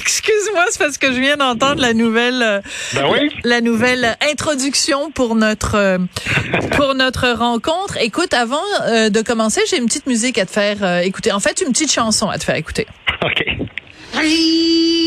Excuse-moi, c'est parce que je viens d'entendre la nouvelle, euh, Ben oui. la nouvelle introduction pour notre euh, pour notre rencontre. Écoute, avant euh, de commencer, j'ai une petite musique à te faire écouter. En fait, une petite chanson à te faire écouter. OK. L'hiver,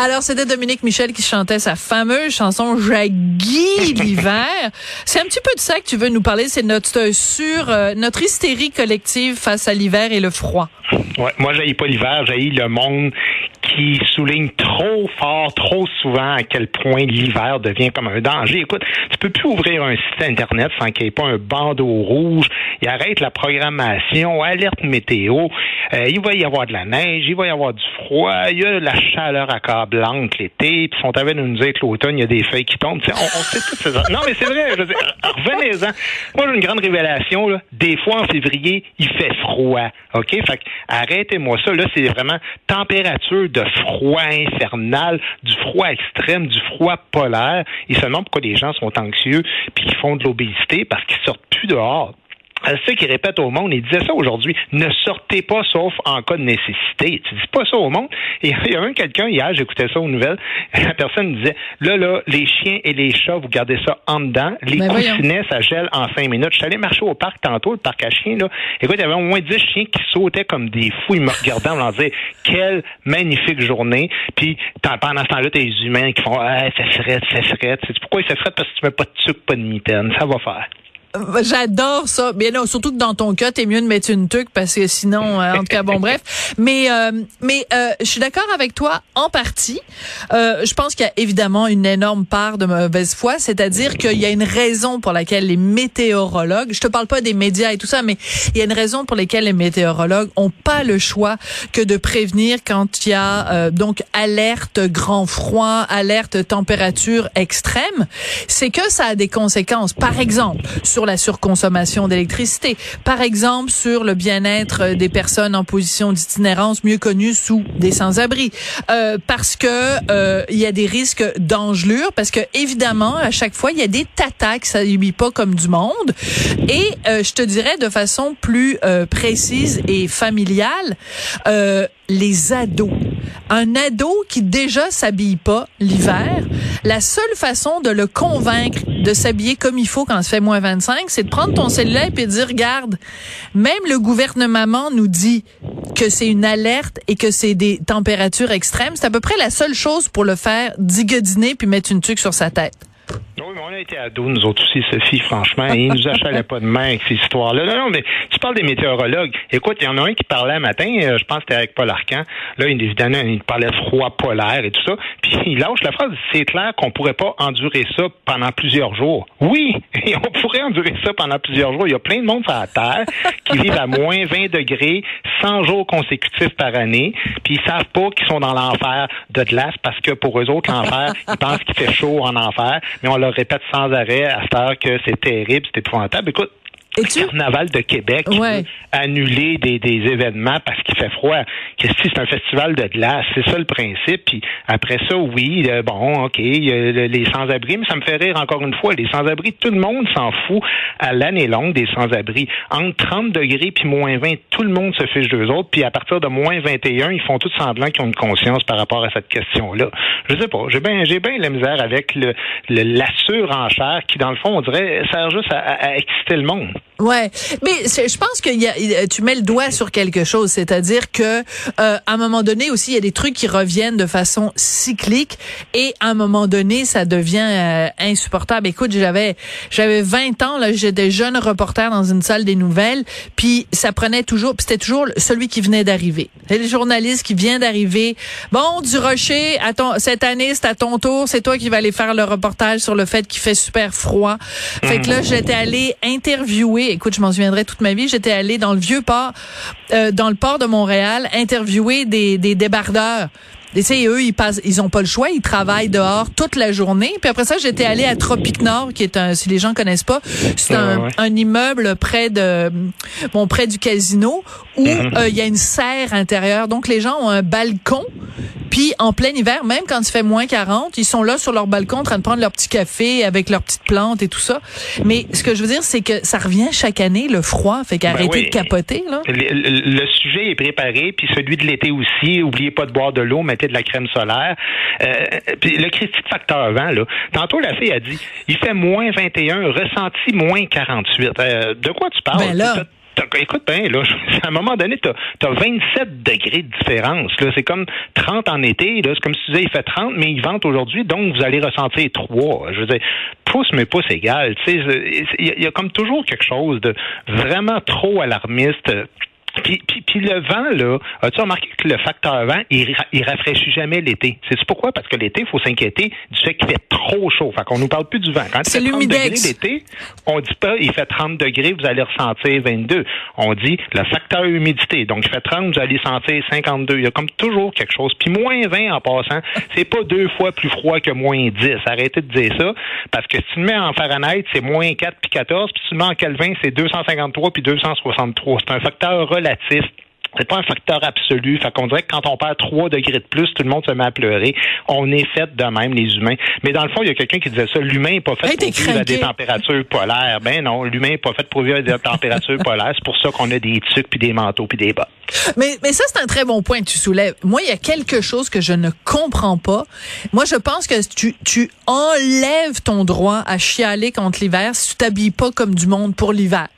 Alors, c'était Dominique Michel qui chantait sa fameuse chanson Jaggy l'hiver. C'est un petit peu de ça que tu veux nous parler. C'est notre sur euh, notre hystérie collective face à l'hiver et le froid. Ouais, moi, j'haïs pas l'hiver, j'haïs le monde qui souligne trop fort, trop souvent à quel point l'hiver devient comme un danger. Écoute, tu peux plus ouvrir un site Internet sans qu'il n'y ait pas un bandeau rouge. Il arrête la programmation, alerte météo. Euh, il va y avoir de la neige, il va y avoir du froid, il y a la chaleur accablante l'été, puis sont train de nous dire que l'automne, il y a des feuilles qui tombent. Tu sais, On, on sait toutes ces. Non, mais c'est vrai, je revenez-en. Moi, j'ai une grande révélation. Là. Des fois, en février, il fait froid. OK? Fait arrêtez-moi ça. Là, c'est vraiment température de froid infernal, du froid extrême, du froid polaire. Ils se demandent pourquoi les gens sont anxieux puis ils font de l'obésité? Parce qu'ils sortent plus dehors. C'est ça qui répète au monde. Il disait ça aujourd'hui. Ne sortez pas sauf en cas de nécessité. Tu dis pas ça au monde? Et il y a même quelqu'un hier, j'écoutais ça aux nouvelles. La personne disait là, là, les chiens et les chats, vous gardez ça en dedans. Les Ben coussinets, ça gèle en cinq minutes. Je suis allé marcher au parc tantôt, le parc à chiens, là. Écoute, il y avait au moins dix chiens qui sautaient comme des fous. Ils me regardaient en me disant quelle magnifique journée. Puis pendant ce temps-là, t'as les humains qui font Ah, ça serait, ça serait. Sais-tu pourquoi il fait frais? Parce que tu mets pas de sucre, pas de mitaine. Ça va faire. Euh, J'adore ça. Bien non, surtout que dans ton cas, t'es mieux de mettre une tuque parce que sinon, euh, en tout cas, bon, bref. Mais euh, mais euh, je suis d'accord avec toi en partie. Euh, je pense qu'il y a évidemment une énorme part de mauvaise foi, c'est-à-dire qu'il y a une raison pour laquelle les météorologues, je te parle pas des médias et tout ça, mais il y a une raison pour laquelle les météorologues ont pas le choix que de prévenir quand il y a donc alerte grand froid, alerte température extrême. C'est que ça a des conséquences. Par exemple, la surconsommation d'électricité. Par exemple, sur le bien-être euh, des personnes en position d'itinérance, mieux connues sous des sans-abri. Euh, parce que euh, il y a des risques d'engelure, parce que évidemment, à chaque fois, il y a des tatas qui s'habillent pas comme du monde. Et euh, je te dirais de façon plus euh, précise et familiale, les ados. Un ado qui déjà s'habille pas l'hiver, la seule façon de le convaincre de s'habiller comme il faut quand il fait moins 25, c'est de prendre ton cellulaire et de dire, regarde, même le gouvernement nous dit que c'est une alerte et que c'est des températures extrêmes. C'est à peu près la seule chose pour le faire digodiner puis mettre une tuque sur sa tête. Oui, mais on a été ados, nous autres aussi, Sophie, franchement, et ils nous achalaient pas de main avec ces histoires-là. Non, non, mais tu parles des météorologues. Écoute, il y en a un qui parlait un matin, euh, je pense que c'était avec Paul Arcan. Là, il, évidemment, il parlait froid polaire et tout ça. Puis il lâche la phrase, c'est clair qu'on pourrait pas endurer ça pendant plusieurs jours. Oui, et on pourrait endurer ça pendant plusieurs jours. Il y a plein de monde sur la Terre qui vivent à moins 20 degrés, 100 jours consécutifs par année, puis ils savent pas qu'ils sont dans l'enfer de glace parce que pour eux autres, l'enfer, ils pensent qu'il fait chaud en enfer, mais on leur répète sans arrêt à cette heure que c'est terrible, c'est épouvantable. Écoute, le carnaval de Québec Ouais. annuler des, des événements parce qu'il fait froid. Qu'est-ce que c'est? Un festival de glace, c'est ça le principe. Puis après ça, oui, euh, bon, ok, les sans-abri, mais ça me fait rire encore une fois. Les sans-abri, tout le monde s'en fout à l'année longue des sans-abri. Entre 30 degrés puis moins 20, tout le monde se fiche d'eux autres. Puis à partir de moins 21, ils font tout semblant qu'ils ont une conscience par rapport à cette question-là. Je sais pas, j'ai bien j'ai bien la misère avec le, le- la surenchère qui, dans le fond, on dirait, sert juste à- à exciter le monde. Ouais, mais je pense que y a- tu mets le doigt sur quelque chose, c'est-à-dire que euh, à un moment donné aussi il y a des trucs qui reviennent de façon cyclique et à un moment donné ça devient euh, insupportable. Écoute, j'avais j'avais 20 ans là, j'étais jeune reporter dans une salle des nouvelles, puis ça prenait toujours, puis c'était toujours celui qui venait d'arriver. C'est le journaliste qui vient d'arriver. Bon, du Rocher, à ton, cette année c'est à ton tour, c'est toi qui vas aller faire le reportage sur le fait qu'il fait super froid. Fait que là j'étais allée interviewer écoute, je m'en souviendrai toute ma vie, j'étais allée dans le vieux port, euh, dans le port de Montréal, interviewer des, des débardeurs. Et tu sais, eux, ils passent, ils ont pas le choix, ils travaillent dehors toute la journée. Puis après ça, j'étais allée à Tropique Nord, qui est un, si les gens connaissent pas, c'est Ouais, un, ouais. un immeuble près de, bon, près du casino, où euh, il y a une serre intérieure. Donc les gens ont un balcon. Puis en plein hiver, même quand il fait moins 40, ils sont là sur leur balcon en train de prendre leur petit café avec leurs petites plantes et tout ça. Mais ce que je veux dire, c'est que ça revient chaque année, le froid. Fait qu'arrêtez Ben oui. de capoter, là. Le, le- le sujet est préparé, puis celui de l'été aussi. Oubliez pas de boire de l'eau, mettez de la crème solaire. Euh, puis le critique facteur vent, là. Tantôt, la fille a dit, il fait moins 21, ressenti moins 48. Euh, de quoi tu parles? Ben là. Écoute bien, là, à un moment donné, tu as, 27 degrés de différence. C'est comme 30 en été. C'est comme si tu disais, il fait 30, mais il vente aujourd'hui, donc vous allez ressentir 3. Je veux dire, pouce, mais pouce égal. Il y a comme toujours quelque chose de vraiment trop alarmiste. Puis, puis, puis le vent, là, as-tu remarqué que le facteur vent, il, il rafraîchit jamais l'été? C'est pourquoi? Parce que l'été, il faut s'inquiéter du fait qu'il fait trop chaud. Fait qu'on nous parle plus du vent. Quand il C'est fait 30 l'humidex. degrés l'été, on dit pas il fait 30 degrés, vous allez ressentir 22. On dit le facteur humidité. Donc, il fait 30, vous allez sentir 52. Il y a comme toujours quelque chose. Puis moins 20 en passant, c'est pas deux fois plus froid que moins 10. Arrêtez de dire ça. Parce que si tu le mets en Fahrenheit, c'est moins 4 puis 14. Puis si tu le mets en Kelvin, c'est 253 puis 263. C'est un facteur relatif. C'est pas un facteur absolu. Fait qu'on dirait que quand on perd 3 degrés de plus, tout le monde se met à pleurer. On est fait de même, les humains. Mais dans le fond, il y a quelqu'un qui disait ça. L'humain n'est pas fait Hey, t'es pour vivre à des températures polaires. Ben non, l'humain n'est pas fait pour vivre à des températures polaires. C'est pour ça qu'on a des tucs, puis des manteaux, puis des bas. Mais, mais ça, c'est un très bon point que tu soulèves. Moi, il y a quelque chose que je ne comprends pas. Moi, je pense que tu, tu enlèves ton droit à chialer contre l'hiver si tu t'habilles pas comme du monde pour l'hiver.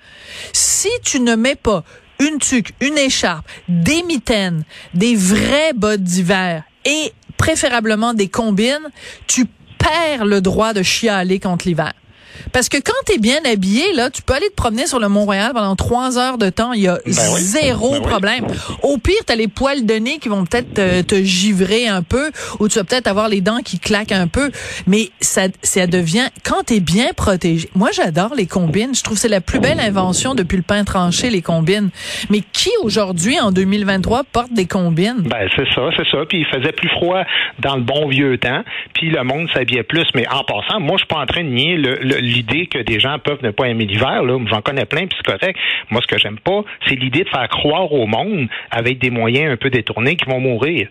Si tu ne mets pas une tuque, une écharpe, des mitaines, des vrais bottes d'hiver et préférablement des combines, tu perds le droit de chialer contre l'hiver. Parce que quand tu es bien habillé, là, tu peux aller te promener sur le Mont-Royal pendant trois heures de temps. Il y a oui. zéro Ben oui. problème. Au pire, tu as les poils de nez qui vont peut-être te, te givrer un peu ou tu vas peut-être avoir les dents qui claquent un peu. Mais ça, ça devient, quand tu es bien protégé. Moi, j'adore les combines. Je trouve que c'est la plus belle invention depuis le pain tranché, les combines. Mais qui aujourd'hui, en 2023, porte des combines? Ben, c'est ça, c'est ça. Puis il faisait plus froid dans le bon vieux temps, puis le monde s'habillait plus. Mais en passant, moi, je suis pas en train de nier le- le- l'idée que des gens peuvent ne pas aimer l'hiver. Là, j'en connais plein, puis c'est correct. Moi, ce que j'aime pas, c'est l'idée de faire croire au monde avec des moyens un peu détournés qu'ils vont mourir.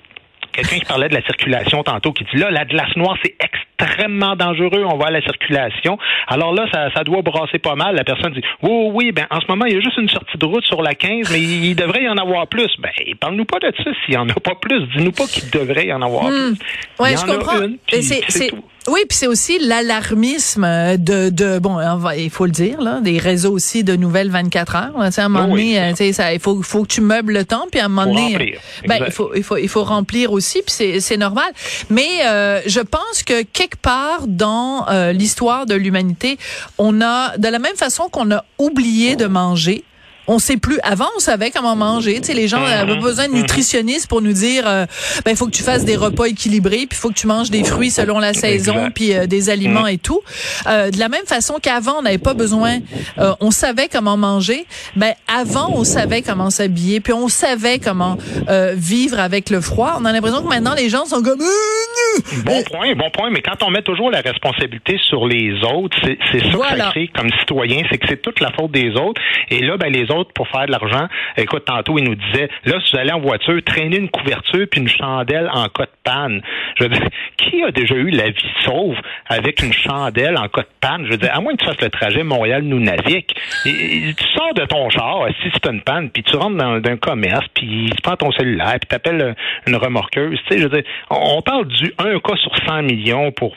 Quelqu'un qui parlait de la circulation tantôt, qui dit là, la glace noire, c'est extrêmement dangereux, on va à la circulation. Alors là, ça, ça doit brasser pas mal. La personne dit Oui, oui, ben en ce moment, il y a juste une sortie de route sur la 15, mais il, il devrait y en avoir plus. Ben, parle-nous pas de ça s'il y en a pas plus. Dis-nous pas qu'il devrait y en avoir plus. Ouais, il y je en a comprends. une, Et puis c'est, c'est c'est- tout. Oui, puis c'est aussi l'alarmisme de, de bon, il faut le dire là, des réseaux aussi de nouvelles 24 heures. Là, Tu sais, à un moment Oui, oui, donné, euh, tu sais, ça, il faut, faut que tu meubles le temps, puis à un moment donné, remplir. euh, ben, Exact. il faut, il faut, il faut remplir aussi, puis c'est, c'est normal. Mais euh, je pense que quelque part dans euh, l'histoire de l'humanité, on a, de la même façon qu'on a oublié de manger. On sait plus. Avant, on savait comment manger. Tu sais, les gens avaient pas besoin de nutritionnistes pour nous dire, euh, ben, il faut que tu fasses des repas équilibrés, puis il faut que tu manges des fruits selon la saison, puis euh, des aliments et tout. Euh, de la même façon qu'avant, on n'avait pas besoin, euh, on savait comment manger. Ben, avant, on savait comment s'habiller, puis on savait comment euh, vivre avec le froid. On a l'impression que maintenant, les gens sont comme, Euh, Bon point, bon point, mais quand on met toujours la responsabilité sur les autres, c'est c'est ça que ça crée comme citoyen, c'est que c'est toute la faute des autres. Et là, ben les autres, pour faire de l'argent, écoute, tantôt, ils nous disaient, là, si vous allez en voiture, traînez une couverture puis une chandelle en cas de panne. Je veux dire, qui a déjà eu la vie sauve avec une chandelle en cas de panne? Je veux dire, à moins que tu fasses le trajet Montréal-Nunavik, tu sors de ton char, si c'est une panne, puis tu rentres dans un commerce, puis tu prends ton cellulaire, puis tu appelles une remorqueuse. Tu sais, je veux dire, on on parle du un cas sur 100 millions pour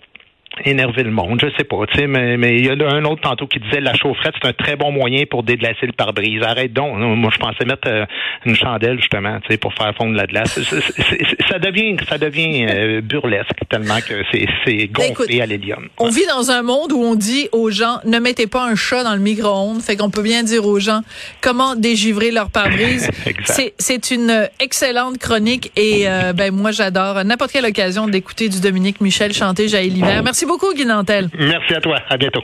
énerver le monde, je sais pas, tu sais, mais mais il y a un autre tantôt qui disait la chaufferette c'est un très bon moyen pour déglacer le pare-brise. Arrête donc, moi je pensais mettre euh, une chandelle justement, tu sais, pour faire fondre la glace. ça devient ça devient euh, burlesque tellement que c'est c'est Ben, gonflé à l'hélium. On vit dans un monde où on dit aux gens ne mettez pas un chat dans le micro-ondes, fait qu'on peut bien dire aux gens comment dégivrer leur pare-brise. C'est c'est une excellente chronique et euh, ben moi j'adore n'importe quelle occasion d'écouter du Dominique Michel chanter Jaïe l'hiver. Merci beaucoup Guy Nantel. Merci à toi, à bientôt.